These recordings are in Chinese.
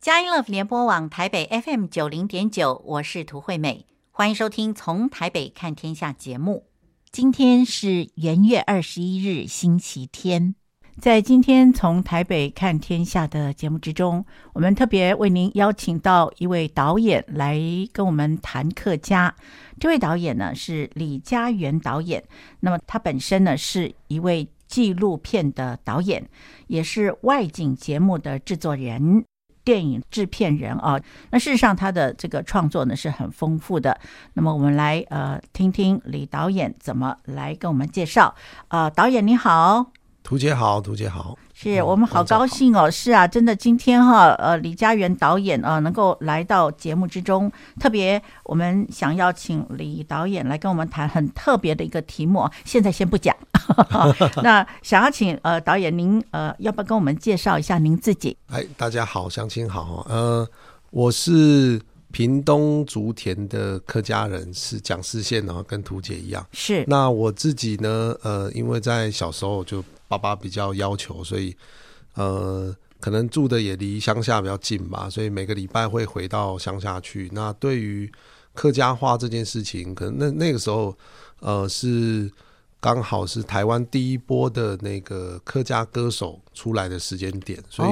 佳音乐联播网台北 FM 九零点九，我是涂惠美，欢迎收听《从台北看天下》节目。今天是元月二十一日，星期天。在今天《从台北看天下》的节目之中，我们特别为您邀请到一位导演来跟我们谈客家。这位导演呢是李佳源导演，那么他本身呢是一位纪录片的导演，也是外景节目的制作人。电影制片人啊，那事实上他的这个创作呢是很丰富的。那么我们来呃听听李导演怎么来跟我们介绍。呃，导演你好。涂姐好，涂姐好，是我们好高兴哦！是啊，真的，今天哈，呃，李佳源导演啊，能够来到节目之中，特别我们想要请李导演来跟我们谈很特别的一个题目，现在先不讲。那想要请呃导演您呃，要不要跟我们介绍一下您自己？哎，大家好，乡亲好，呃，我是屏东竹田的客家人，是蒋氏县哦，跟图姐一样。是。那我自己呢，呃，因为在小时候就。爸爸比较要求，所以呃，可能住的也离乡下比较近吧，所以每个礼拜会回到乡下去。那对于客家话这件事情，可能那那个时候呃是刚好是台湾第一波的那个客家歌手出来的时间点，所以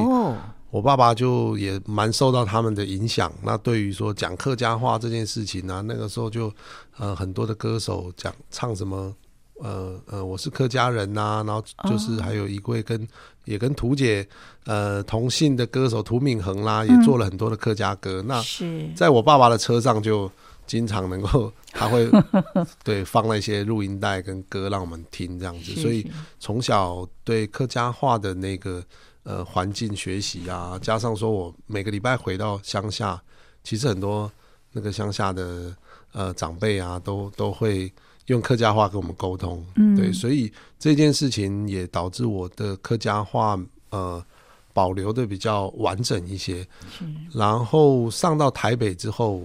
我爸爸就也蛮受到他们的影响。那对于说讲客家话这件事情呢，那个时候就呃很多的歌手讲唱什么。呃呃，我是客家人呐、啊，然后就是还有一位跟、oh. 也跟涂姐呃同姓的歌手涂敏恒啦，也做了很多的客家歌。嗯、那在我爸爸的车上就经常能够 他会对放那些录音带跟歌让我们听这样子，所以从小对客家话的那个呃环境学习啊，加上说我每个礼拜回到乡下，其实很多那个乡下的呃长辈啊都都会。用客家话跟我们沟通，嗯，对，所以这件事情也导致我的客家话呃保留的比较完整一些。然后上到台北之后，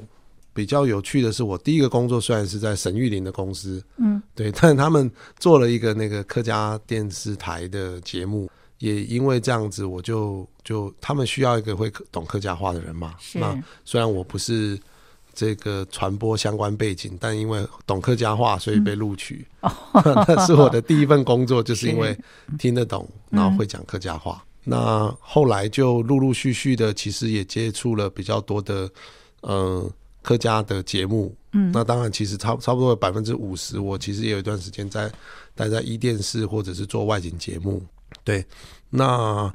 比较有趣的是，我第一个工作虽然是在沈玉林的公司，嗯，对，但他们做了一个那个客家电视台的节目，也因为这样子，我就就他们需要一个会懂客家话的人嘛。那虽然我不是。这个传播相关背景，但因为懂客家话，所以被录取。嗯、那是我的第一份工作，就是因为 听得懂，然后会讲客家话。嗯、那后来就陆陆续续的，其实也接触了比较多的呃客家的节目。嗯，那当然，其实差差不多百分之五十，我其实也有一段时间在待在一电视或者是做外景节目。对，那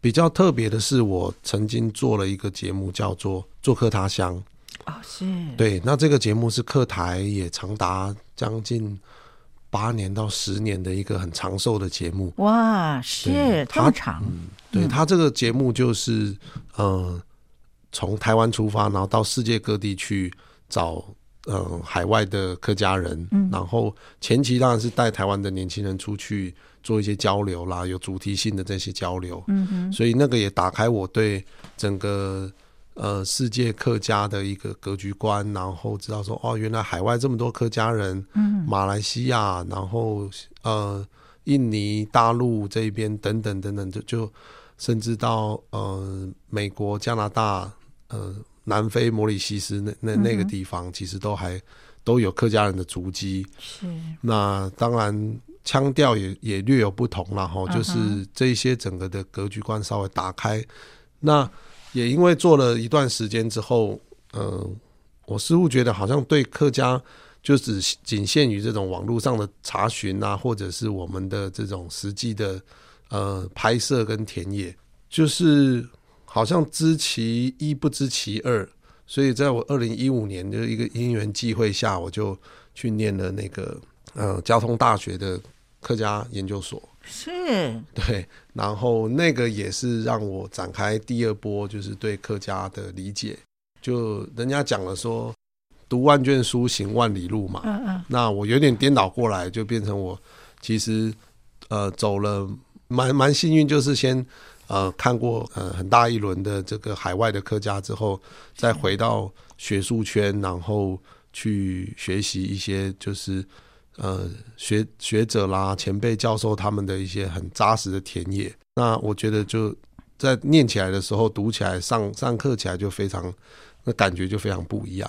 比较特别的是，我曾经做了一个节目，叫做《做客他乡》。哦，是对。那这个节目是客台也长达将近八年到十年的一个很长寿的节目。哇，是这么长。嗯，对，他这个节目就是呃，从台湾出发，然后到世界各地去找呃海外的客家人。嗯，然后前期当然是带台湾的年轻人出去做一些交流啦，有主题性的这些交流。嗯哼，所以那个也打开我对整个。呃，世界客家的一个格局观，然后知道说，哦，原来海外这么多客家人，嗯，马来西亚，然后呃，印尼、大陆这边等等等等，就就甚至到呃美国、加拿大、呃南非、摩里西斯那那那个地方，其实都还都有客家人的足迹。是，那当然腔调也也略有不同，然后就是这些整个的格局观稍微打开，那。也因为做了一段时间之后，嗯、呃，我似乎觉得好像对客家就只仅限于这种网络上的查询啊，或者是我们的这种实际的呃拍摄跟田野，就是好像知其一不知其二。所以在我二零一五年的一个因缘际会下，我就去念了那个呃交通大学的客家研究所。是，对，然后那个也是让我展开第二波，就是对客家的理解。就人家讲了说，读万卷书，行万里路嘛。嗯嗯。那我有点颠倒过来，就变成我其实呃走了蛮蛮幸运，就是先呃看过呃很大一轮的这个海外的客家之后，再回到学术圈，然后去学习一些就是。呃，学学者啦、前辈教授他们的一些很扎实的田野，那我觉得就在念起来的时候，读起来上上课起来就非常，那感觉就非常不一样。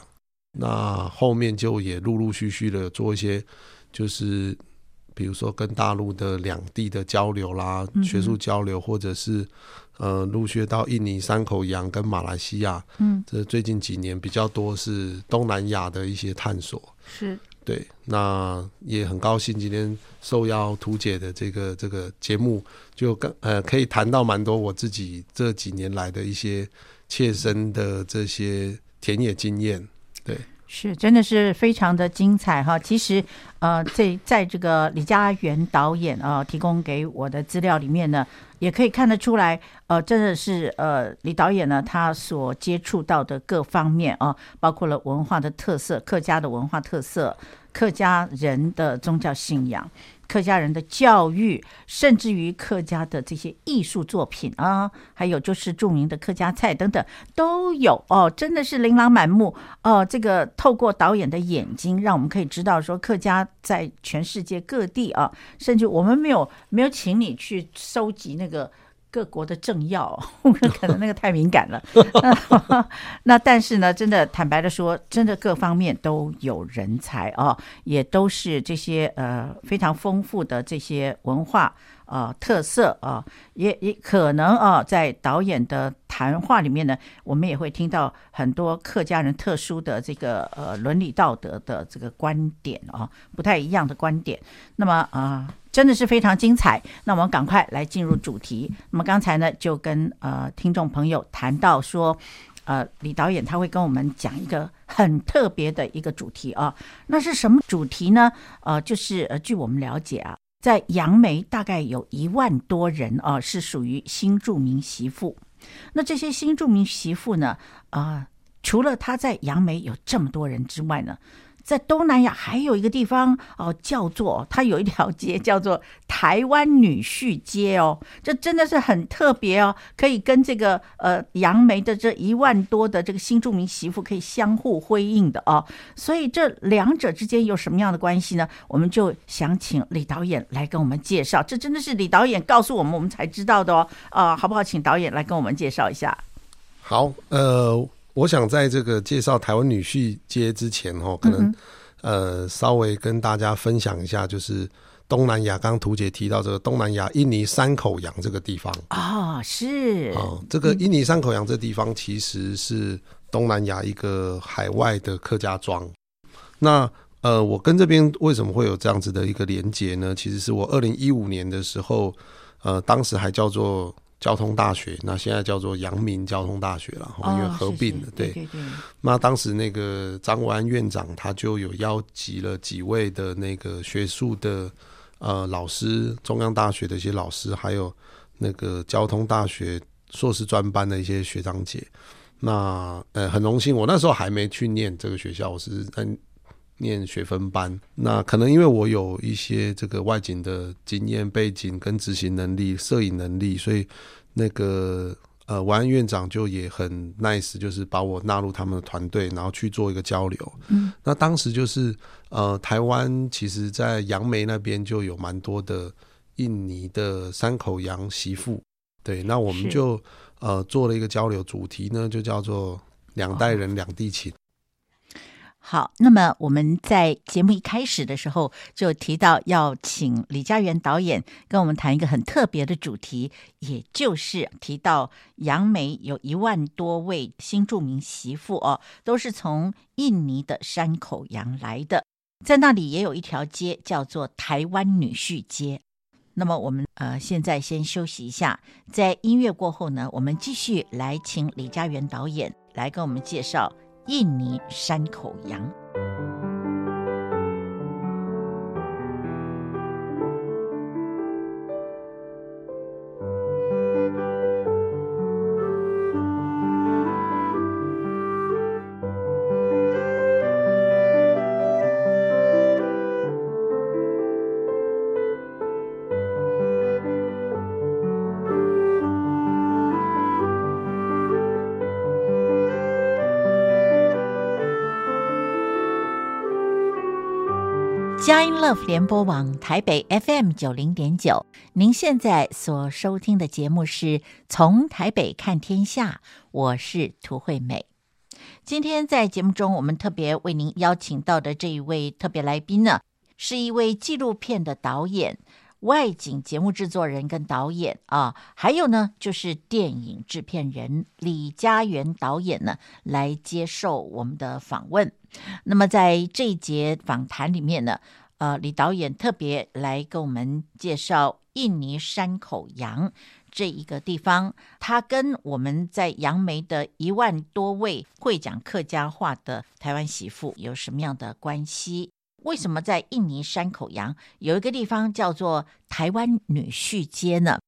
那后面就也陆陆续续的做一些，就是比如说跟大陆的两地的交流啦，学术交流，或者是呃陆续到印尼、山口洋跟马来西亚，嗯，这最近几年比较多是东南亚的一些探索，是。对，那也很高兴今天受邀图姐的这个这个节目，就跟呃可以谈到蛮多我自己这几年来的一些切身的这些田野经验。对，是真的是非常的精彩哈。其实呃，在在这个李嘉源导演啊、提供给我的资料里面呢，也可以看得出来，呃，真的是呃李导演呢他所接触到的各方面啊，包括了文化的特色，客家的文化特色。客家人的宗教信仰，客家人的教育，甚至于客家的这些艺术作品啊，还有就是著名的客家菜等等都有哦，真的是琳琅满目哦。这个透过导演的眼睛，让我们可以知道说，客家在全世界各地啊，甚至我们没有没有请你去收集那个。各国的政要，可能那个太敏感了。那但是呢，真的坦白的说，真的各方面都有人才啊，也都是这些呃非常丰富的这些文化。啊、特色啊、也也可能啊、在导演的谈话里面呢，我们也会听到很多客家人特殊的这个呃伦理道德的这个观点啊、不太一样的观点。那么啊、真的是非常精彩。那我们赶快来进入主题。那么刚才呢，就跟呃听众朋友谈到说，呃，李导演他会跟我们讲一个很特别的一个主题啊，那是什么主题呢？呃，就是呃，据我们了解啊。在杨梅大概有一万多人啊，是属于新住民媳妇。那这些新住民媳妇呢，啊，除了她在杨梅有这么多人之外呢，在东南亚还有一个地方哦，叫做它有一条街叫做台湾女婿街哦，这真的是很特别哦，可以跟这个呃杨梅的这一万多的这个新住民媳妇可以相互辉映的哦，所以这两者之间有什么样的关系呢？我们就想请李导演来跟我们介绍，这真的是李导演告诉我们，我们才知道的哦，啊、好不好？请导演来跟我们介绍一下。好，呃。我想在这个介绍台湾女婿街之前，哈，可能呃稍微跟大家分享一下，就是东南亚，刚刚图姐提到这个东南亚印尼三口洋这个地方啊，是啊，这个印尼三口洋这地方其实是东南亚一个海外的客家庄。那呃，我跟这边为什么会有这样子的一个连结呢？其实是我二零一五年的时候，呃，当时还叫做。交通大学，那现在叫做阳明交通大学了，因为合并了。对，对，对，那当时那个张文安院长他就有邀集了几位的那个学术的呃老师，中央大学的一些老师，还有那个交通大学硕士专班的一些学长姐。那呃很荣幸，我那时候还没去念这个学校，我是在。念学分班，那可能因为我有一些这个外景的经验背景跟执行能力、摄影能力，所以那个呃，王安院长就也很 nice，就是把我纳入他们的团队，然后去做一个交流。嗯，那当时就是呃，台湾其实在杨梅那边就有蛮多的印尼的山口洋媳妇，对，那我们就呃做了一个交流，主题呢就叫做两代人两地情。好，那么我们在节目一开始的时候就提到要请李嘉源导演跟我们谈一个很特别的主题，也就是提到杨梅有一万多位新住民媳妇哦，都是从印尼的山口洋来的，在那里也有一条街叫做台湾女婿街。那么我们呃现在先休息一下，在音乐过后呢，我们继续来请李嘉源导演来跟我们介绍。印尼山口洋。佳音 Love 联播网台北 FM 九零点九，您现在所收听的节目是从台北看天下，我是涂惠美。今天在节目中，我们特别为您邀请到的这一位特别来宾呢，是一位纪录片的导演。外景节目制作人跟导演啊，还有呢，就是电影制片人李佳源导演呢，来接受我们的访问。那么在这一节访谈里面呢，呃，李导演特别来跟我们介绍印尼山口洋这一个地方，它跟我们在杨梅的一万多位会讲客家话的台湾媳妇有什么样的关系？为什么在印尼山口洋有一个地方叫做台湾女婿街呢？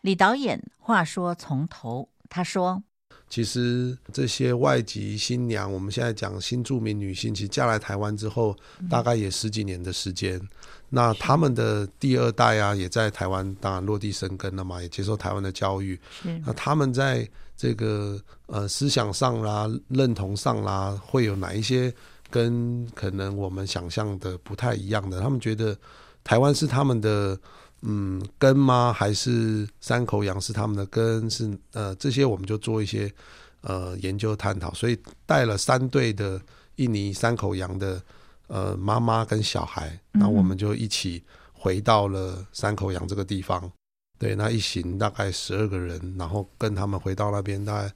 李导演话说从头，他说：“其实这些外籍新娘，我们现在讲新著名女性，其实嫁来台湾之后，大概也十几年的时间。嗯、那他们的第二代啊，也在台湾当然落地生根了嘛，也接受台湾的教育。是那他们在这个呃思想上啦、认同上啦，会有哪一些？”跟可能我们想象的不太一样的，他们觉得台湾是他们的嗯根吗？还是山口羊是他们的根？是呃这些我们就做一些呃研究探讨，所以带了三对的印尼山口羊的呃妈妈跟小孩，那我们就一起回到了山口羊这个地方。对，那一行大概十二个人，然后跟他们回到那边大概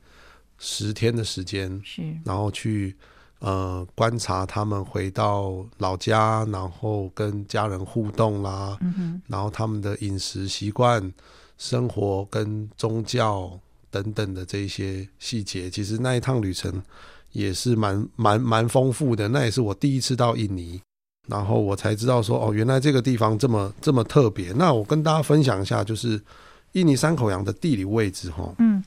十天的时间，是然后去。呃，观察他们回到老家，然后跟家人互动啦，嗯、哼然后他们的饮食习惯、生活跟宗教等等的这一些细节，其实那一趟旅程也是蛮蛮蛮丰富的。那也是我第一次到印尼，然后我才知道说，哦，原来这个地方这么这么特别。那我跟大家分享一下，就是印尼三口洋的地理位置，哈，嗯。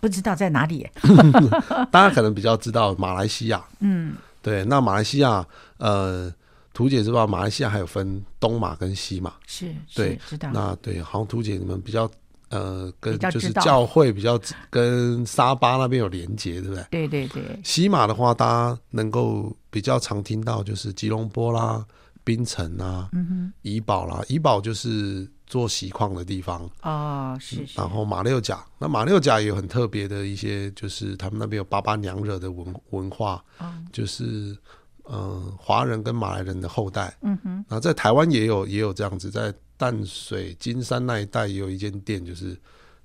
不知道在哪里？大家可能比较知道马来西亚。嗯，对。那马来西亚，呃，图姐知道马来西亚还有分东马跟西马。是，对，知道。那对，好像图姐你们比较呃，跟就是教会比较跟沙巴那边有连接，对不对？对对对。西马的话，大家能够比较常听到就是吉隆坡啦、槟城啊、嗯哼、怡保啦，怡保就是。做锡矿的地方哦，是，是。然后马六甲，那马六甲也有很特别的一些，就是他们那边有巴巴娘惹的文文化，嗯、就是嗯，华人跟马来人的后代。嗯哼。那在台湾也有也有这样子，在淡水金山那一带也有一间店，就是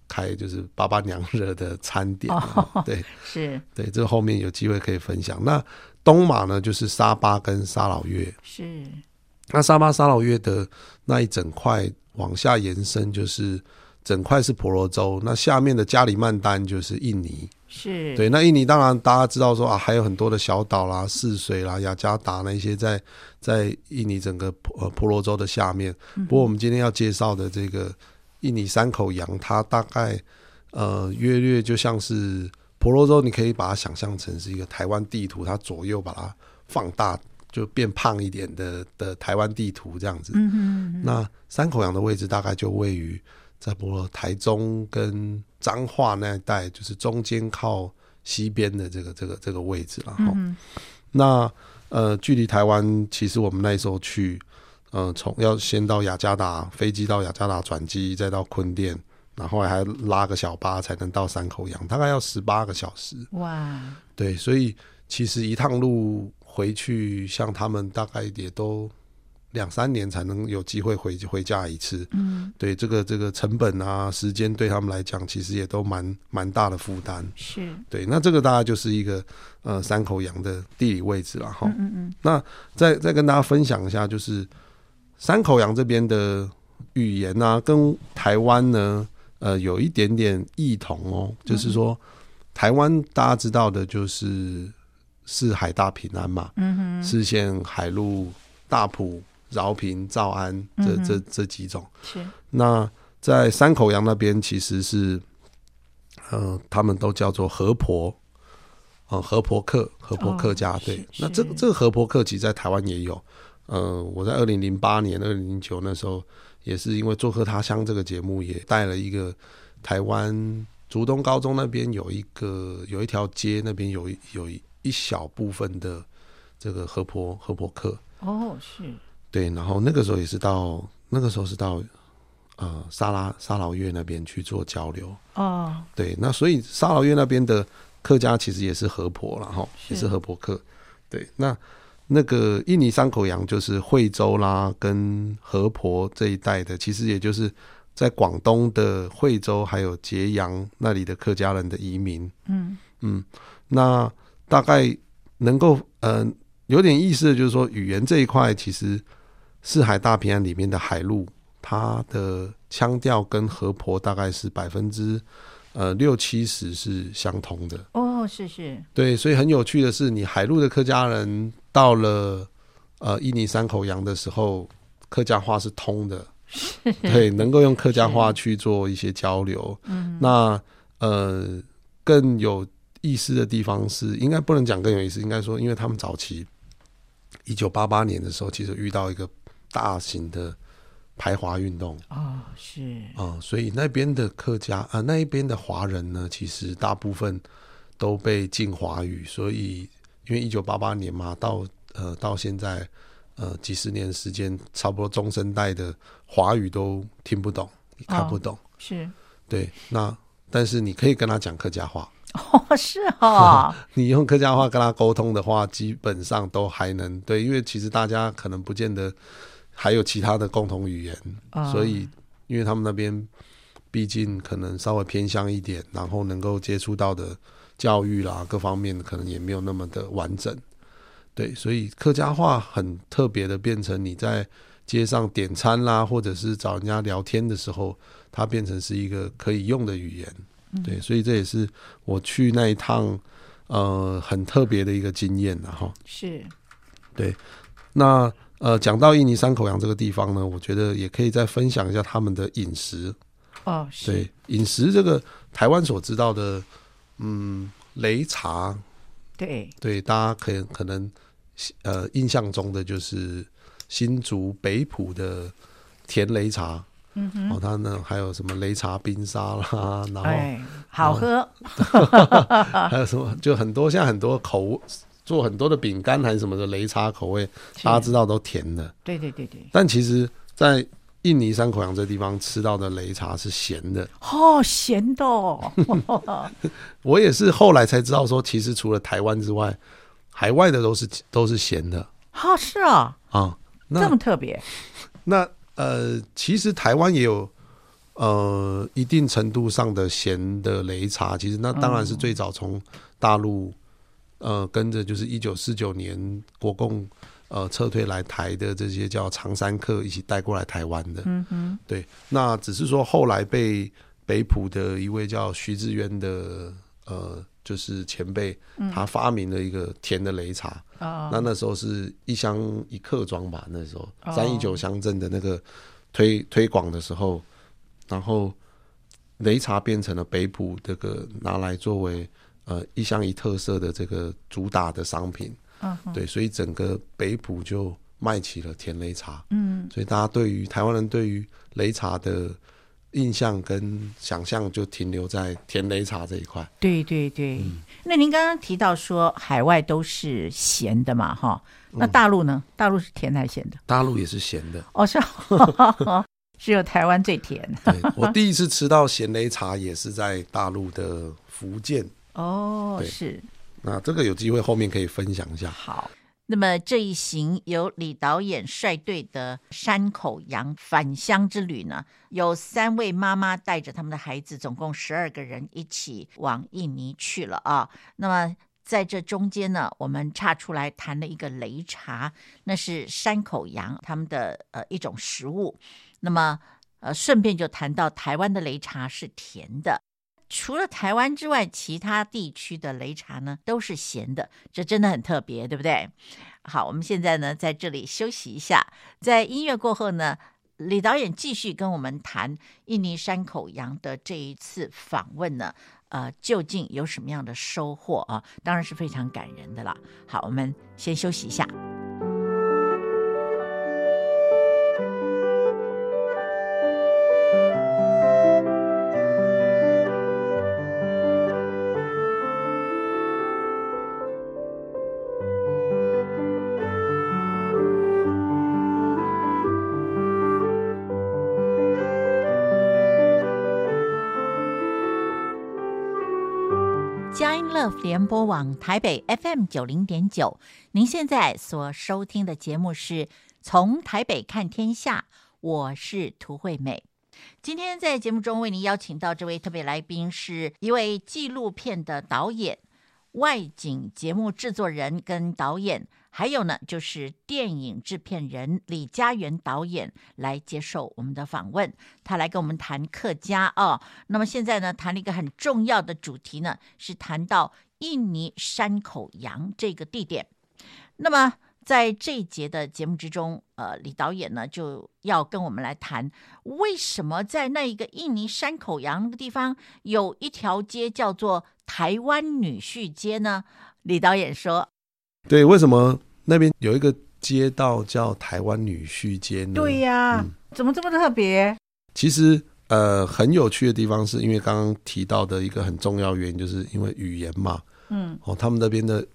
开就是巴巴娘惹的餐点。哦、对，是对，这后面有机会可以分享。那东马呢，就是沙巴跟沙老越。是。那沙巴沙老越的那一整块。往下延伸就是整块是婆罗洲，那下面的加里曼丹就是印尼，是对。那印尼当然大家知道说啊，还有很多的小岛啦、泗水啦、雅加达那些在在印尼整个呃婆罗洲的下面。不过我们今天要介绍的这个印尼三口洋，它大概呃约略就像是婆罗洲，你可以把它想象成是一个台湾地图，它左右把它放大。就变胖一点的的台湾地图这样子，嗯哼嗯哼，那山口洋的位置大概就位于在不多台中跟彰化那一带，就是中间靠西边的这个这个这个位置了哈。嗯、那呃，距离台湾其实我们那时候去，呃，从要先到雅加达，飞机到雅加达转机，再到昆甸，然后还拉个小巴才能到山口洋，大概要十八个小时。哇，对，所以其实一趟路。回去像他们大概也都两三年才能有机会回回家一次，嗯，对这个这个成本啊时间对他们来讲其实也都蛮蛮大的负担，是对。那这个大概就是一个呃三口洋的地理位置了哈，嗯嗯。那再再跟大家分享一下，就是三口洋这边的语言呢、啊，跟台湾呢呃有一点点异同哦，就是说台湾大家知道的就是。四海大平安嘛，嗯哼，四县海陆大埔饶平诏安这、嗯、这这几种。是。那在山口洋那边其实是，呃，他们都叫做河婆，呃，河婆客，河婆客家、哦、对。那这个这个河婆客其实在台湾也有，呃，我在二零零八年、二零零九那时候也是因为做客他乡这个节目，也带了一个台湾竹东高中那边有一个有一条街那边有有一。小部分的这个河婆河婆客哦，是对，然后那个时候也是到那个时候是到呃沙拉沙劳越那边去做交流哦。对，那所以沙劳越那边的客家其实也是河婆了哈，也是河婆客。对，那那个印尼三口洋就是惠州啦跟河婆这一带的，其实也就是在广东的惠州还有揭阳那里的客家人的移民。嗯嗯，那大概能够嗯。呃有点意思的就是说，语言这一块，其实四海大平安里面的海陆，它的腔调跟河婆大概是百分之呃六七十是相同的。哦，是是。对，所以很有趣的是，你海陆的客家人到了呃印尼山口洋的时候，客家话是通的，对，能够用客家话去做一些交流。嗯，那呃更有意思的地方是，应该不能讲更有意思，应该说，因为他们早期。一九八八年的时候，其实遇到一个大型的排华运动哦，是啊、嗯，所以那边的客家啊，那一边的华人呢，其实大部分都被禁华语，所以因为一九八八年嘛，到呃到现在呃几十年时间，差不多中生代的华语都听不懂，看不懂，哦、是对，那但是你可以跟他讲客家话。哦，是哦，你用客家话跟他沟通的话，基本上都还能对，因为其实大家可能不见得还有其他的共同语言，哦、所以因为他们那边毕竟可能稍微偏乡一点，然后能够接触到的教育啦，各方面可能也没有那么的完整，对，所以客家话很特别的变成你在街上点餐啦，或者是找人家聊天的时候，它变成是一个可以用的语言。对，所以这也是我去那一趟，呃，很特别的一个经验的哈。是，对，那呃，讲到印尼山口洋这个地方呢，我觉得也可以再分享一下他们的饮食。哦，是。对，饮食这个台湾所知道的，嗯，擂茶。对。对，大家可可能呃印象中的就是新竹北埔的甜擂茶。哦，他呢还有什么擂茶冰沙啦，然后、哎、好喝，还有什么就很多，像很多口味做很多的饼干还是什么的擂茶口味，大家知道都甜的。对对对对。但其实，在印尼山口洋这地方吃到的擂茶是咸的。哦，咸的、哦。我也是后来才知道说，其实除了台湾之外，海外的都是都是咸的。哦，是啊。啊，那这么特别。那。呃，其实台湾也有呃一定程度上的咸的擂茶，其实那当然是最早从大陆呃跟着就是一九四九年国共呃撤退来台的这些叫长山客一起带过来台湾的。嗯哼，对，那只是说后来被北埔的一位叫徐志渊的呃就是前辈，他发明了一个甜的擂茶。Oh. 那那时候是一箱一克装吧，那时候三一九乡镇的那个推推广的时候，然后擂茶变成了北埔这个拿来作为呃一乡一特色的这个主打的商品。Uh. 对，所以整个北埔就卖起了甜擂茶。嗯，所以大家对于台湾人对于擂茶的。印象跟想象就停留在甜雷茶这一块。对对对，嗯、那您刚刚提到说海外都是咸的嘛，哈，那大陆呢？大陆是甜还是咸的？大陆也是咸的。哦，是，只有台湾最甜。对，我第一次吃到咸雷茶也是在大陆的福建。哦，是。那这个有机会后面可以分享一下。好。那么这一行由李导演率队的山口洋返乡之旅呢，有三位妈妈带着他们的孩子，总共十二个人一起往印尼去了啊。那么在这中间呢，我们岔出来谈了一个擂茶，那是山口洋他们的呃一种食物。那么呃顺便就谈到台湾的擂茶是甜的。除了台湾之外，其他地区的擂茶呢都是咸的，这真的很特别，对不对？好，我们现在呢在这里休息一下，在音乐过后呢，李导演继续跟我们谈印尼山口洋的这一次访问呢，呃，究竟有什么样的收获啊？当然是非常感人的了。好，我们先休息一下。联播网台北 FM 九零点九，您现在所收听的节目是从台北看天下，我是涂惠美。今天在节目中为您邀请到这位特别来宾，是一位纪录片的导演、外景节目制作人跟导演。还有呢，就是电影制片人李家源导演来接受我们的访问，他来跟我们谈客家哦。那么现在呢，谈了一个很重要的主题呢，是谈到印尼山口洋这个地点。那么在这一节的节目之中，呃，李导演呢就要跟我们来谈，为什么在那一个印尼山口洋那个地方有一条街叫做台湾女婿街呢？李导演说。对，为什么那边有一个街道叫台湾女婿街呢？对呀、啊，嗯、怎么这么特别？其实，呃，很有趣的地方是因为刚刚提到的一个很重要原因，就是因为语言嘛。嗯，哦，他们那边的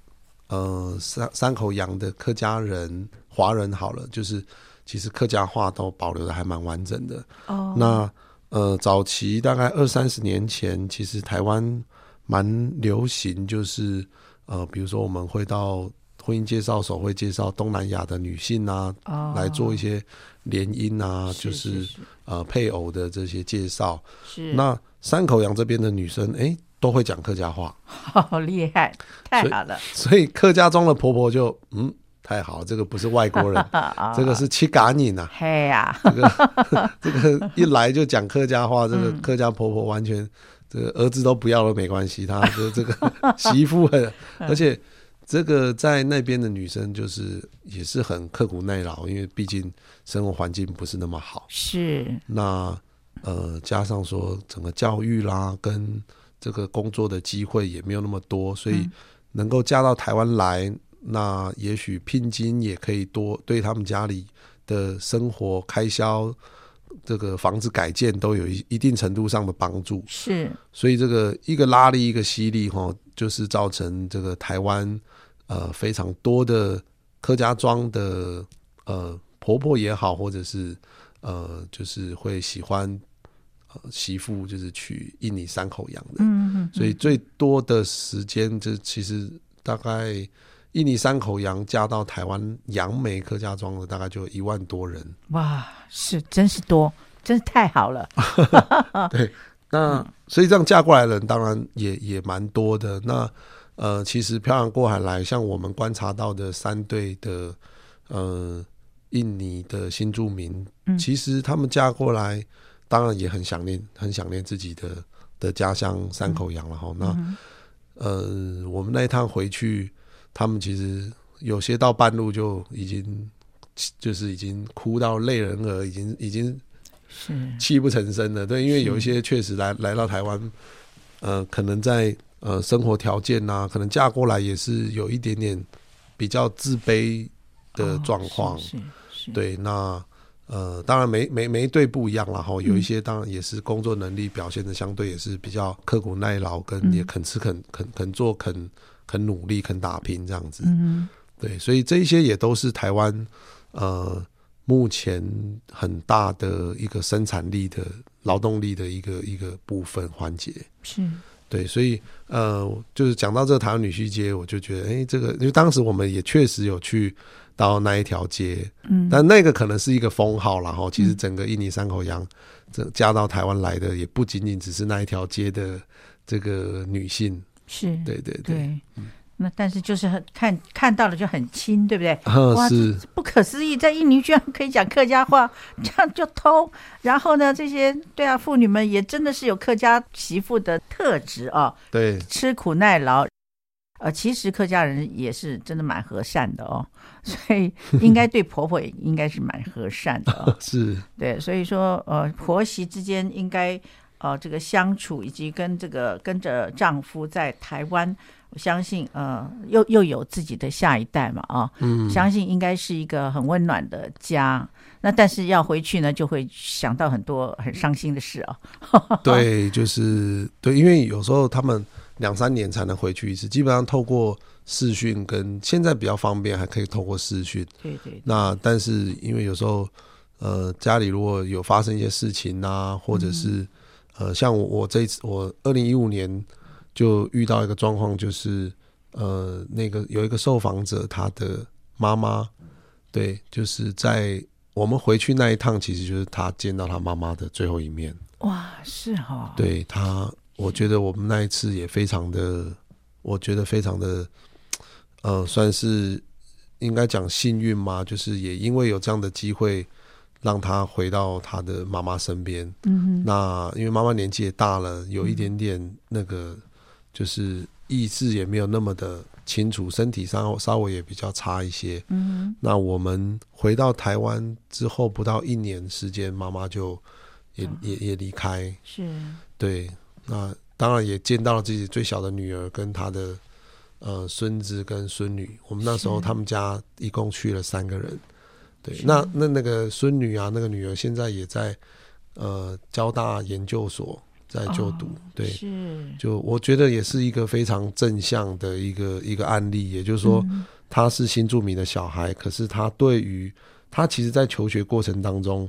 呃三三口洋的客家人、华人好了，就是其实客家话都保留的还蛮完整的。哦，那呃，早期大概二三十年前，其实台湾蛮流行，就是。呃，比如说我们会到婚姻介绍所会介绍东南亚的女性啊，哦、来做一些联姻啊，是就是，呃配偶的这些介绍。是那山口洋这边的女生，哎，都会讲客家话，好厉害，太好了。所以客家庄的婆婆就嗯，太好了，这个不是外国人，哦、这个是七嘎尼呐。嘿呀，这个 这个一来就讲客家话，这个客家婆婆完全。这个儿子都不要了没关系，她的这个媳妇很，而且这个在那边的女生就是也是很刻苦耐劳，因为毕竟生活环境不是那么好。是。那呃，加上说整个教育啦，跟这个工作的机会也没有那么多，所以能够嫁到台湾来，那也许聘金也可以多，对他们家里的生活开销。这个房子改建都有一一定程度上的帮助，是，所以这个一个拉力一个吸力哈，就是造成这个台湾呃非常多的客家庄的呃婆婆也好，或者是呃就是会喜欢呃媳妇就是娶印尼山口洋的，嗯嗯，所以最多的时间就其实大概。印尼山口洋嫁到台湾杨梅客家庄的大概就一万多人，哇，是真是多，真是太好了。对，那、嗯、所以这样嫁过来的人当然也也蛮多的。那呃，其实漂洋过海来，像我们观察到的三对的呃印尼的新住民，嗯、其实他们嫁过来，当然也很想念，很想念自己的的家乡三口洋了哈。嗯、那、嗯、呃，我们那一趟回去。他们其实有些到半路就已经，就是已经哭到泪人儿，已经已经是泣不成声的。对，因为有一些确实来来到台湾，呃，可能在呃生活条件呐，可能嫁过来也是有一点点比较自卑的状况。对，那呃，当然每每每一对不一样了哈。有一些当然也是工作能力表现的相对也是比较刻苦耐劳，跟也肯吃肯肯肯做肯。肯努力，肯打拼，这样子，嗯、对，所以这一些也都是台湾呃目前很大的一个生产力的劳动力的一个一个部分环节，是，对，所以呃，就是讲到这个台湾女婿街，我就觉得，哎、欸，这个因为当时我们也确实有去到那一条街，嗯，但那个可能是一个封号，然后其实整个印尼三口洋这嫁到台湾来的，也不仅仅只是那一条街的这个女性。是。对对对，那但是就是很看看到了就很亲，对不对？嗯、哇，是不可思议，在印尼居然可以讲客家话，这样就偷。然后呢，这些对啊，妇女们也真的是有客家媳妇的特质啊。对，吃苦耐劳。呃，其实客家人也是真的蛮和善的哦，所以应该对婆婆也应该是蛮和善的、哦。是对，所以说呃，婆媳之间应该。呃，这个相处以及跟这个跟着丈夫在台湾，我相信呃，又又有自己的下一代嘛，啊、哦，嗯，相信应该是一个很温暖的家。那但是要回去呢，就会想到很多很伤心的事啊、哦。对，就是对，因为有时候他们两三年才能回去一次，基本上透过视讯跟现在比较方便，还可以透过视讯。对，对对。那但是因为有时候呃，家里如果有发生一些事情啊，或者是、嗯呃，像我，我这一次，我二零一五年就遇到一个状况，就是呃，那个有一个受访者，他的妈妈，对，就是在我们回去那一趟，其实就是他见到他妈妈的最后一面。哇，是哈、哦。对他，我觉得我们那一次也非常的，我觉得非常的，呃，算是应该讲幸运嘛，就是也因为有这样的机会。让他回到他的妈妈身边。嗯哼，那因为妈妈年纪也大了，有一点点那个，就是意志也没有那么的清楚，身体上稍微也比较差一些。嗯，那我们回到台湾之后不到一年时间，妈妈就也、哦、也也离开。是，对。那当然也见到了自己最小的女儿跟她的呃孙子跟孙女。我们那时候他们家一共去了三个人。对，那那那个孙女啊，那个女儿现在也在呃交大研究所在就读。哦、对，是，就我觉得也是一个非常正向的一个一个案例。也就是说，他是新住民的小孩，嗯、可是他对于他其实，在求学过程当中，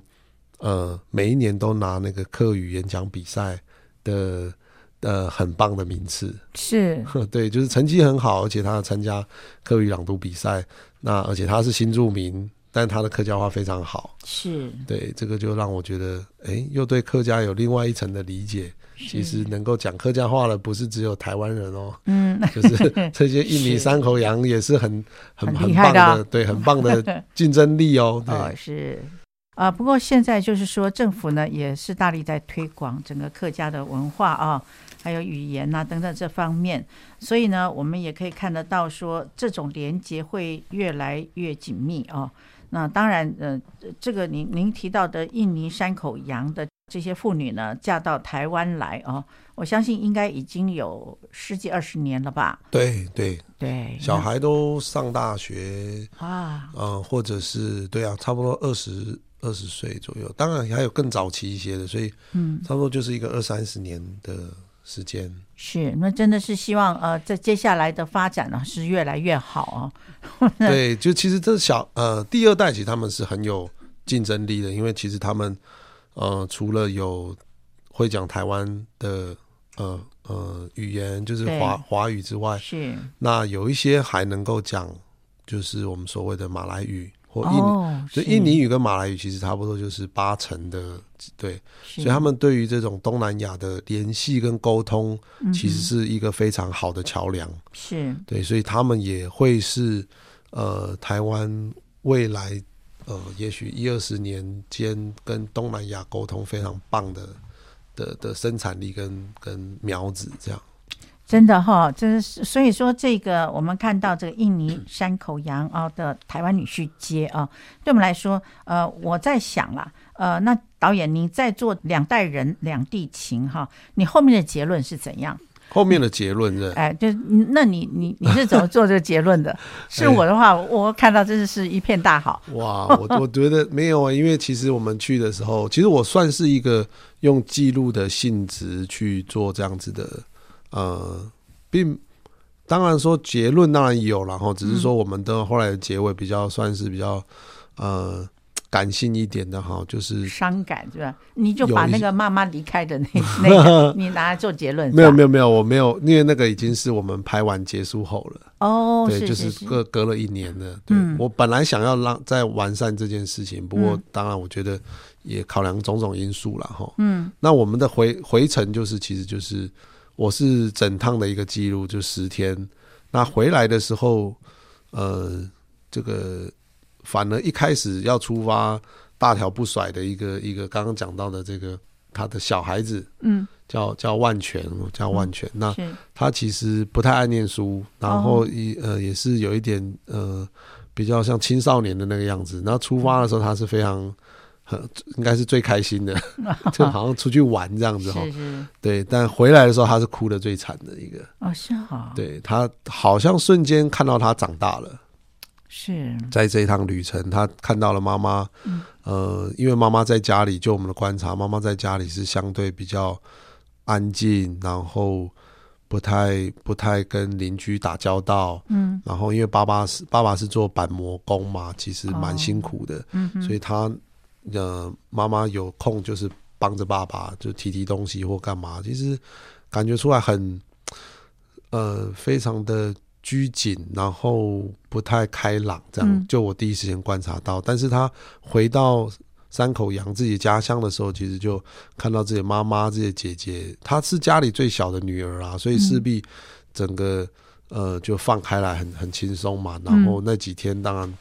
呃，每一年都拿那个课语演讲比赛的呃很棒的名次。是，对，就是成绩很好，而且他参加课语朗读比赛。那而且他是新住民。但他的客家话非常好，是。对这个就让我觉得，哎、欸，又对客家有另外一层的理解。其实能够讲客家话的，不是只有台湾人哦，嗯，就是 这些印尼三口羊也是很很很棒的，对，很棒的竞争力哦。对，哦、是。啊，不过现在就是说，政府呢也是大力在推广整个客家的文化啊，还有语言呐、啊、等等这方面，所以呢，我们也可以看得到说，这种连接会越来越紧密哦。那当然，呃，这个您您提到的印尼山口洋的这些妇女呢，嫁到台湾来哦，我相信应该已经有十几二十年了吧？对对对，小孩都上大学啊，嗯、呃，或者是对啊，差不多二十二十岁左右。当然还有更早期一些的，所以嗯，差不多就是一个二三十年的时间。是，那真的是希望呃，在接下来的发展呢是越来越好啊。对，就其实这小呃第二代其实他们是很有竞争力的，因为其实他们呃除了有会讲台湾的呃呃语言，就是华华语之外，是那有一些还能够讲就是我们所谓的马来语。或印尼，哦、所以印尼语跟马来语其实差不多，就是八成的对，所以他们对于这种东南亚的联系跟沟通，其实是一个非常好的桥梁。是、嗯、对，所以他们也会是呃台湾未来呃也许一二十年间跟东南亚沟通非常棒的的的生产力跟跟苗子这样。真的哈，就是所以说这个我们看到这个印尼山口洋啊的台湾女婿街啊，对我们来说，呃，我在想啦，呃，那导演你在做两代人两地情哈，你后面的结论是怎样？后面的结论是？哎，就那你你你是怎么做这个结论的？是我的话，我看到真的是一片大好。哇，我我觉得没有啊，因为其实我们去的时候，其实我算是一个用记录的性质去做这样子的。呃，并当然说结论当然有，然后只是说我们的后来的结尾比较算是比较呃感性一点的哈，就是伤感是吧？你就把那个妈妈离开的那 那个你拿来做结论？没有没有没有，我没有，因为那个已经是我们拍完结束后了哦，对，就是隔隔了一年了。对，我本来想要让再完善这件事情，不过当然我觉得也考量种种因素了哈。嗯，那我们的回回程就是其实就是。我是整趟的一个记录，就十天。那回来的时候，呃，这个反而一开始要出发，大条不甩的一个一个刚刚讲到的这个他的小孩子，嗯，叫叫万全，叫万全。嗯、那他其实不太爱念书，然后一呃也是有一点呃比较像青少年的那个样子。然后出发的时候，他是非常。应该是最开心的，就好像出去玩这样子哈。对，但回来的时候他是哭的最惨的一个。哦，是哈。对，他好像瞬间看到他长大了。是。在这一趟旅程，他看到了妈妈。呃，因为妈妈在家里，就我们的观察，妈妈在家里是相对比较安静，然后不太不太跟邻居打交道。嗯。然后，因为爸爸是爸爸是做板模工嘛，其实蛮辛苦的。嗯。所以他。呃，妈妈有空就是帮着爸爸，就提提东西或干嘛。其实感觉出来很呃非常的拘谨，然后不太开朗，这样、嗯、就我第一时间观察到。但是他回到山口洋自己家乡的时候，其实就看到自己妈妈、自己姐姐，她是家里最小的女儿啊，所以势必整个呃就放开来很很轻松嘛。然后那几天当然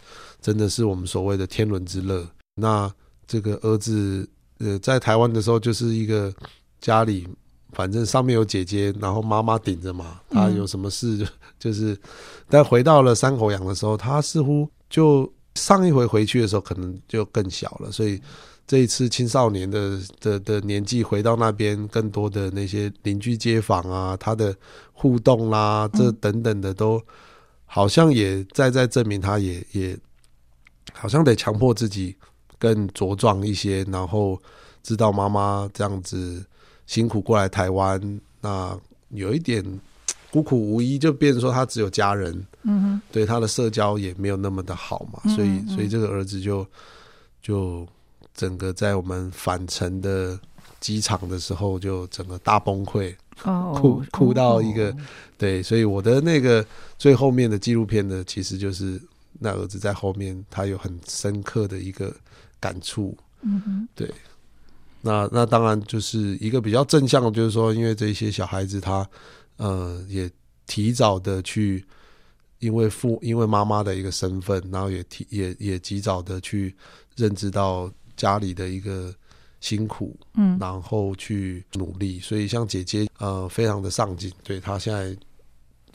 真的是我们所谓的天伦之乐。那这个儿子呃在台湾的时候就是一个家里。反正上面有姐姐，然后妈妈顶着嘛。他有什么事就 就是，但回到了山口洋的时候，他似乎就上一回回去的时候可能就更小了，所以这一次青少年的的的年纪回到那边，更多的那些邻居街坊啊，他的互动啦、啊，这等等的都好像也在在证明，他也也好像得强迫自己更茁壮一些，然后知道妈妈这样子。辛苦过来台湾，那有一点孤苦无依，就变成说他只有家人，嗯哼，对他的社交也没有那么的好嘛，所以所以这个儿子就就整个在我们返程的机场的时候，就整个大崩溃，哭哭到一个，对，所以我的那个最后面的纪录片的，其实就是那儿子在后面，他有很深刻的一个感触，嗯哼，对。那那当然就是一个比较正向的，就是说，因为这些小孩子他，呃，也提早的去，因为父因为妈妈的一个身份，然后也提也也及早的去认知到家里的一个辛苦，嗯，然后去努力。所以像姐姐，呃，非常的上进，对，她现在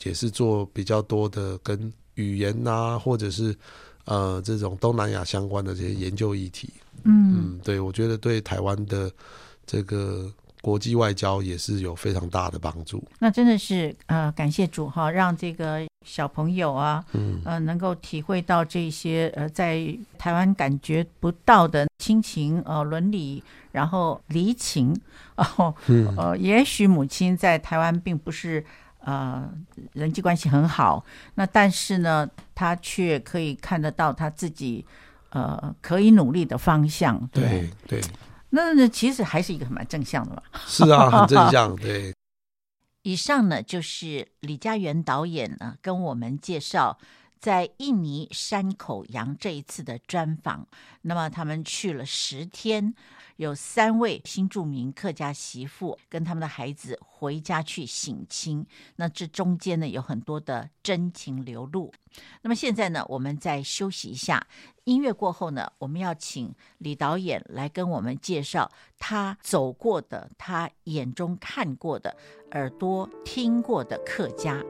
也是做比较多的跟语言啊，或者是呃这种东南亚相关的这些研究议题。嗯，对，我觉得对台湾的这个国际外交也是有非常大的帮助。那真的是呃，感谢主哈，让这个小朋友啊，嗯呃，能够体会到这些呃，在台湾感觉不到的亲情呃伦理，然后离情，然 后呃，也许母亲在台湾并不是呃人际关系很好，那但是呢，他却可以看得到他自己。呃，可以努力的方向，对对，那那其实还是一个蛮正向的嘛。是啊，很正向。对，以上呢就是李佳源导演呢跟我们介绍在印尼山口洋这一次的专访。那么他们去了十天。有三位新著名客家媳妇跟他们的孩子回家去省亲，那这中间呢有很多的真情流露。那么现在呢，我们再休息一下，音乐过后呢，我们要请李导演来跟我们介绍他走过的、他眼中看过的、耳朵听过的客家。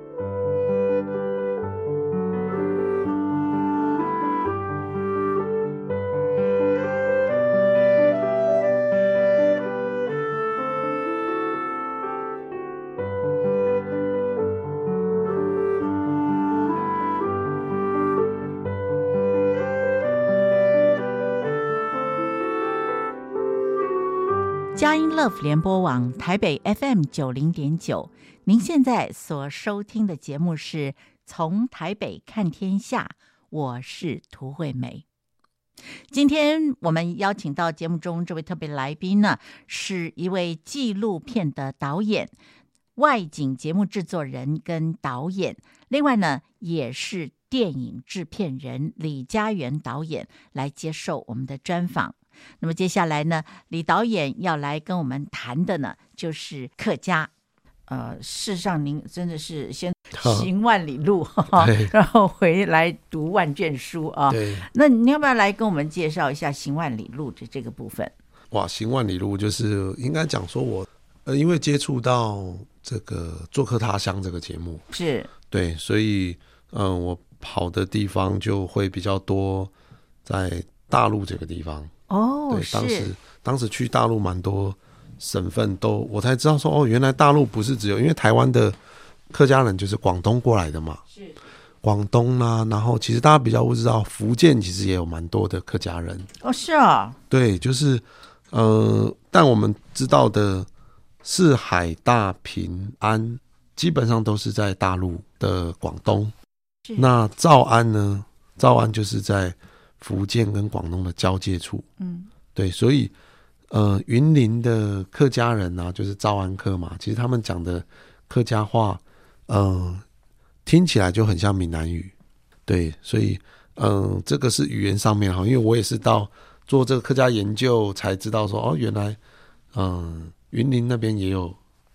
Love 联播网台北 FM 九零点九，您现在所收听的节目是从台北看天下，我是涂惠美。今天我们邀请到节目中这位特别来宾呢，是一位纪录片的导演、外景节目制作人跟导演，另外呢也是电影制片人李嘉源导演来接受我们的专访。那么接下来呢，李导演要来跟我们谈的呢，就是客家。呃，事实上，您真的是先行万里路，哦、然后回来读万卷书啊。对。那你要不要来跟我们介绍一下行万里路的这个部分？哇，行万里路就是应该讲说我呃，因为接触到这个做客他乡这个节目，是对，所以嗯、呃，我跑的地方就会比较多，在大陆这个地方。哦，对，当时当时去大陆蛮多省份都，我才知道说哦，原来大陆不是只有，因为台湾的客家人就是广东过来的嘛，是广东啦、啊，然后其实大家比较不知道，福建其实也有蛮多的客家人。哦，是啊，对，就是呃，但我们知道的四海大平安，基本上都是在大陆的广东。那诏安呢？诏安就是在。福建跟广东的交界处，嗯，对，所以，呃，云林的客家人啊，就是兆安客嘛，其实他们讲的客家话，嗯，听起来就很像闽南语。对，所以嗯，这个是语言上面哈，因为我也是到做这个客家研究才知道说，哦，原来嗯，云林那边也有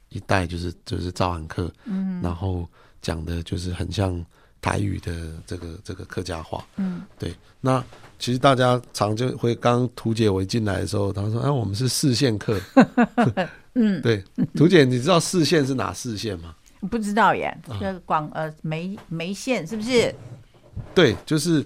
一带就是就是早安客，嗯，然后讲的就是很像台语的这个这个客家话，嗯，对，那。其实大家常就会刚图姐我一进来的时候，他说：“哎，我们是四线客。”嗯，对，图姐，你知道四线是哪四线吗？不知道耶，这广呃梅梅县是不是？对，就是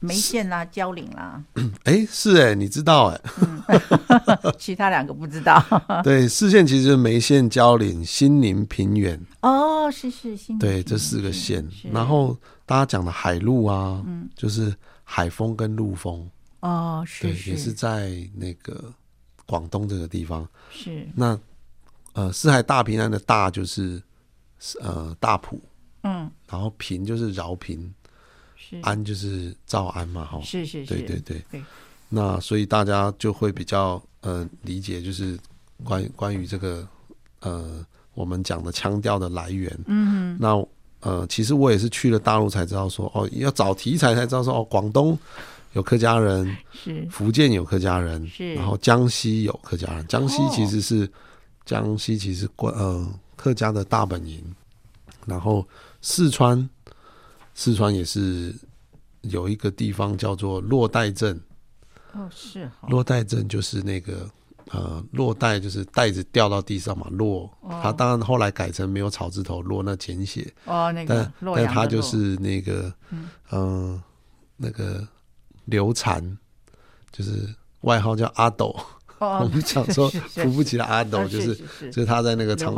梅县啦，蕉岭啦。哎，是哎，你知道哎？其他两个不知道。对，四县其实是梅县、蕉岭、新宁、平原。哦，是是新。对，这四个县。然后大家讲的海陆啊，嗯，就是。海风跟陆风哦，是，对，也是在那个广东这个地方。是那呃，四海大平安的大就是呃大埔，嗯，然后平就是饶平，是安就是诏安嘛，哈，是是是，对对对对。那所以大家就会比较呃理解，就是关关于这个呃我们讲的腔调的来源。嗯，那。呃，其实我也是去了大陆才知道说，哦，要找题材才知道说，哦，广东有客家人，是福建有客家人，是然后江西有客家人。江西其实是、哦、江西其实关呃客家的大本营，然后四川四川也是有一个地方叫做洛带镇，哦是，落带镇就是那个。呃，落带就是袋子掉到地上嘛，落。他、哦、当然后来改成没有草字头，落那简写。哦，那个。但但他就是那个，嗯、呃，那个刘禅，就是外号叫阿斗。哦、我们讲说扶不起的阿斗，就是就是他在那个长。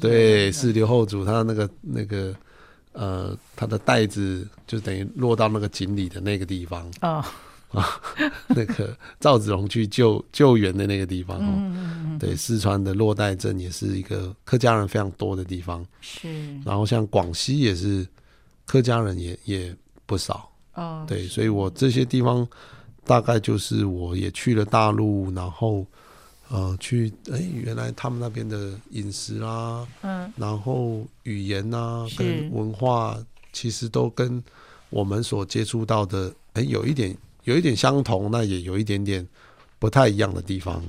对，是刘后主，他那个那个呃，他的袋子就等于落到那个井里的那个地方。哦。啊，那个赵子龙去救救援的那个地方哦，嗯嗯嗯对，四川的洛带镇也是一个客家人非常多的地方。是，然后像广西也是客家人也也不少。哦，对，所以我这些地方大概就是我也去了大陆，然后呃去哎、欸，原来他们那边的饮食啊，嗯，然后语言啊跟文化其实都跟我们所接触到的哎、欸、有一点。有一点相同，那也有一点点不太一样的地方。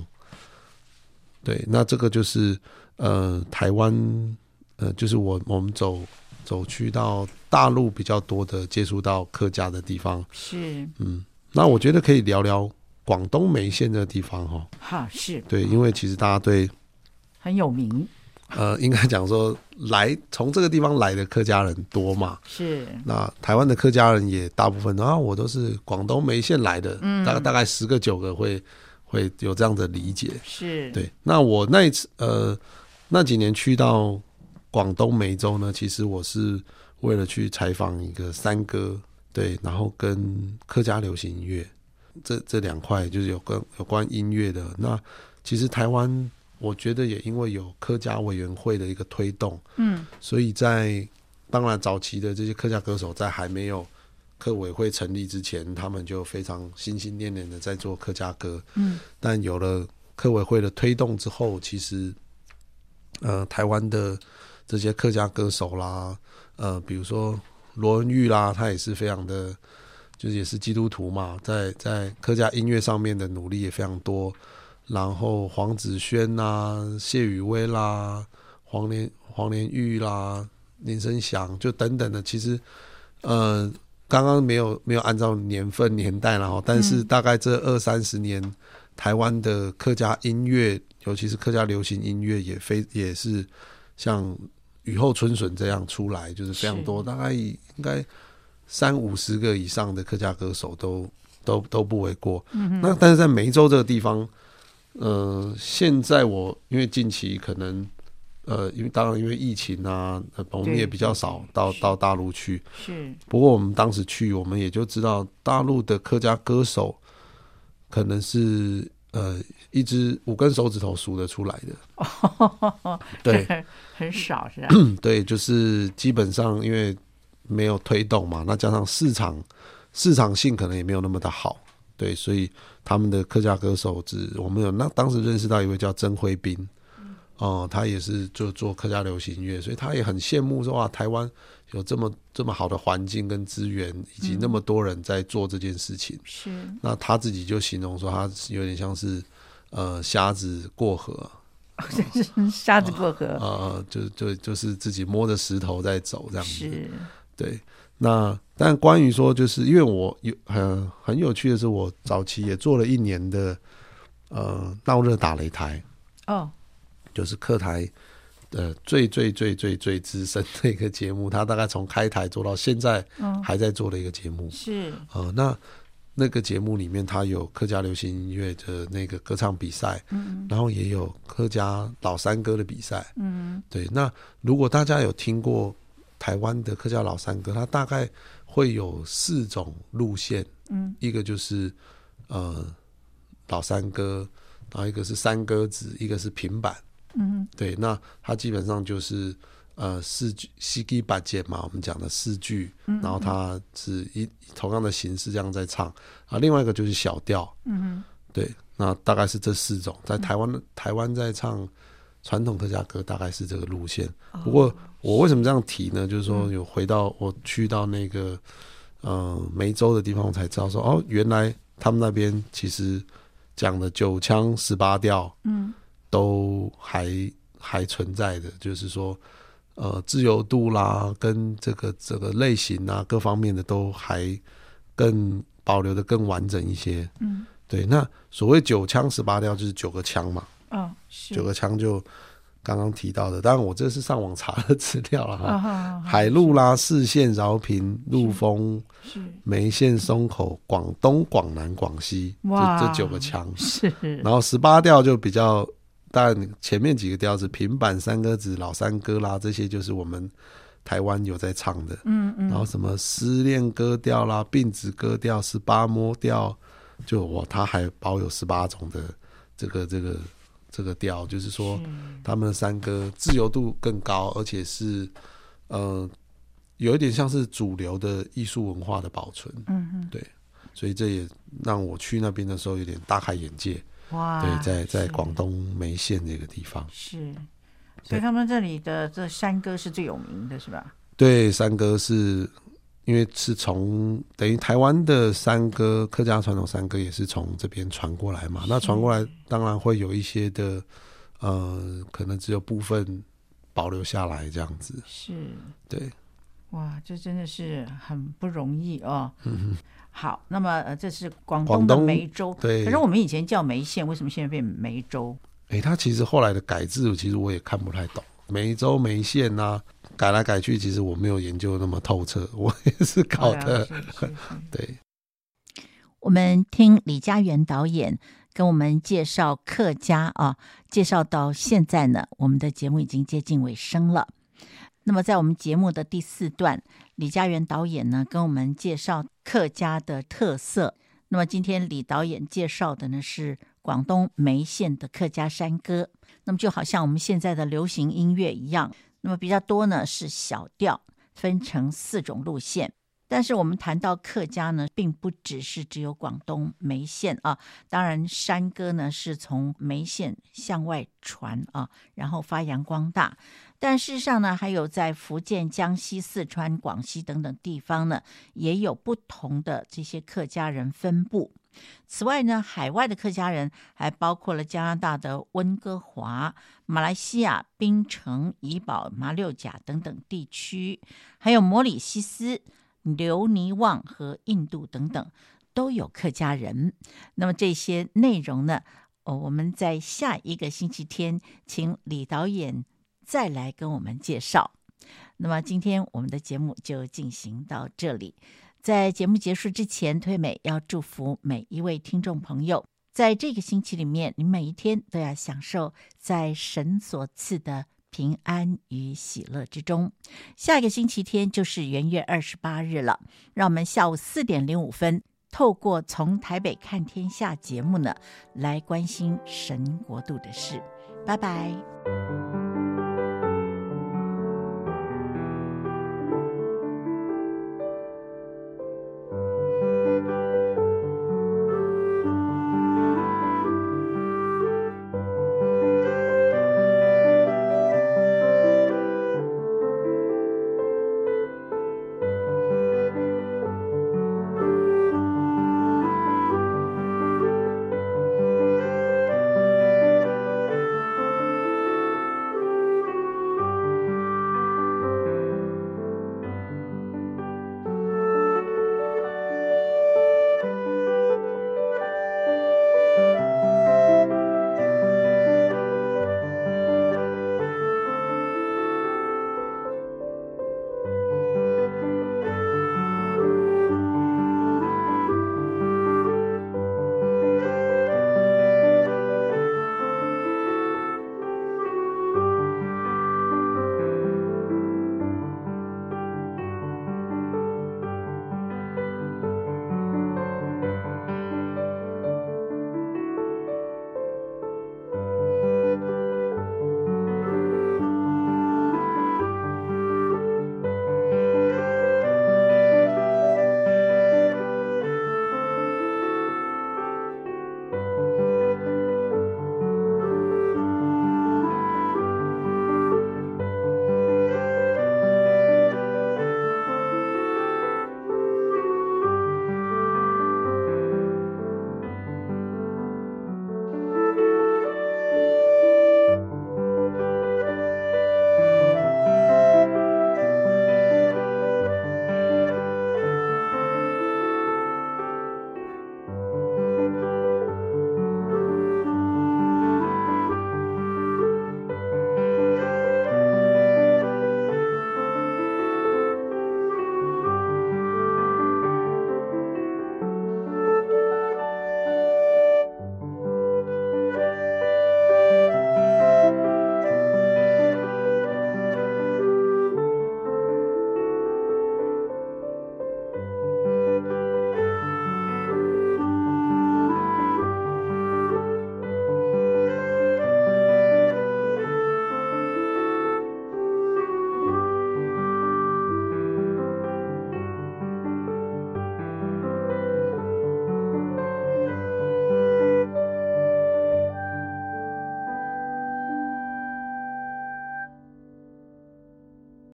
对，那这个就是呃，台湾呃，就是我我们走走去到大陆比较多的接触到客家的地方。是，嗯，那我觉得可以聊聊广东梅县这个地方哈。哈，是对，因为其实大家对很有名。呃，应该讲说，来从这个地方来的客家人多嘛？是。那台湾的客家人也大部分啊，我都是广东梅县来的，嗯，大概大概十个九个会会有这样的理解。是。对。那我那一次呃那几年去到广东梅州呢，其实我是为了去采访一个三哥，对，然后跟客家流行音乐这这两块就是有关有关音乐的。那其实台湾。我觉得也因为有客家委员会的一个推动，嗯，所以在当然早期的这些客家歌手在还没有客委会成立之前，他们就非常心心念念的在做客家歌，嗯，但有了客委会的推动之后，其实呃，台湾的这些客家歌手啦，呃，比如说罗文玉啦，他也是非常的，就是也是基督徒嘛，在在客家音乐上面的努力也非常多。然后黄子轩啦、啊、谢雨薇啦、黄连黄连玉啦、林生祥，就等等的，其实，呃，刚刚没有没有按照年份年代然后，但是大概这二三十年，嗯、台湾的客家音乐，尤其是客家流行音乐，也非也是像雨后春笋这样出来，就是非常多，大概应该三五十个以上的客家歌手都都都不为过。嗯，那但是在梅州这个地方。呃，现在我因为近期可能，呃，因为当然因为疫情啊，我们也比较少到到大陆去。是。不过我们当时去，我们也就知道大陆的客家歌手，可能是呃一只五根手指头数得出来的。对，很少是吧？对，就是基本上因为没有推动嘛，那加上市场市场性可能也没有那么的好。对，所以他们的客家歌手只我们有那当时认识到一位叫曾辉斌，哦、呃，他也是就做客家流行乐，所以他也很羡慕说哇，台湾有这么这么好的环境跟资源，以及那么多人在做这件事情。是、嗯，那他自己就形容说，他有点像是呃瞎子过河，瞎子过河，呃，就就就是自己摸着石头在走这样子。是，对。那但关于说，就是因为我有很很有趣的是，我早期也做了一年的呃闹热打擂台哦，就是客台的最最最最最资深的一个节目，他大概从开台做到现在还在做的一个节目、哦、是呃那那个节目里面，他有客家流行音乐的那个歌唱比赛，嗯，然后也有客家老山歌的比赛，嗯，对。那如果大家有听过。台湾的客家老山歌，它大概会有四种路线，嗯，一个就是呃老山歌，然后一个是山歌子，一个是平板，嗯，对，那它基本上就是呃四句四句八节嘛，我们讲的四句，然后它是一同样的形式这样在唱，啊，另外一个就是小调，嗯，对，那大概是这四种，在台湾台湾在唱传统客家歌，大概是这个路线，不过。我为什么这样提呢？就是说，有回到我去到那个呃梅州的地方，我才知道说，哦，原来他们那边其实讲的九腔十八调，嗯，都还还存在的，就是说，呃，自由度啦，跟这个这个类型啊，各方面的都还更保留的更完整一些。嗯，对。那所谓九腔十八调，就是九个腔嘛。哦，是。九个腔就。刚刚提到的，当然我这是上网查的资料了哈。哦、海陆啦、四县、饶平、陆丰、梅县、松口、广东、广南、广西，这这九个腔。是。然后十八调就比较，但前面几个调子，平板、三歌子、老三歌啦，这些就是我们台湾有在唱的。嗯嗯。然后什么失恋歌调啦、病子歌调、十八摸调，就我它还包有十八种的这个这个。这个调就是说，他们的山歌自由度更高，而且是呃，有一点像是主流的艺术文化的保存。嗯嗯，对，所以这也让我去那边的时候有点大开眼界。哇，对，在在广东梅县这个地方是，所以他们这里的这山歌是最有名的，是吧？对，山歌是。因为是从等于台湾的山歌，客家传统山歌也是从这边传过来嘛。那传过来当然会有一些的，呃，可能只有部分保留下来这样子。是，对。哇，这真的是很不容易哦。嗯哼。好，那么呃，这是广东的梅州。对。可是我们以前叫梅县，为什么现在变梅州？哎，它其实后来的改制，其实我也看不太懂。梅州、梅县呐、啊。改来改去，其实我没有研究那么透彻，我也是搞的。对，我们听李佳源导演跟我们介绍客家啊，介绍到现在呢，我们的节目已经接近尾声了。那么在我们节目的第四段，李佳源导演呢跟我们介绍客家的特色。那么今天李导演介绍的呢是广东梅县的客家山歌。那么就好像我们现在的流行音乐一样。那么比较多呢是小调，分成四种路线。但是我们谈到客家呢，并不只是只有广东梅县啊。当然，山歌呢是从梅县向外传啊，然后发扬光大。但事实上呢，还有在福建、江西、四川、广西等等地方呢，也有不同的这些客家人分布。此外呢，海外的客家人还包括了加拿大的温哥华、马来西亚槟城、怡保、马六甲等等地区，还有摩里西斯、留尼旺和印度等等，都有客家人。那么这些内容呢，哦，我们在下一个星期天，请李导演再来跟我们介绍。那么今天我们的节目就进行到这里。在节目结束之前，退美要祝福每一位听众朋友，在这个星期里面，你每一天都要享受在神所赐的平安与喜乐之中。下一个星期天就是元月二十八日了，让我们下午四点零五分，透过从台北看天下节目呢，来关心神国度的事。拜拜。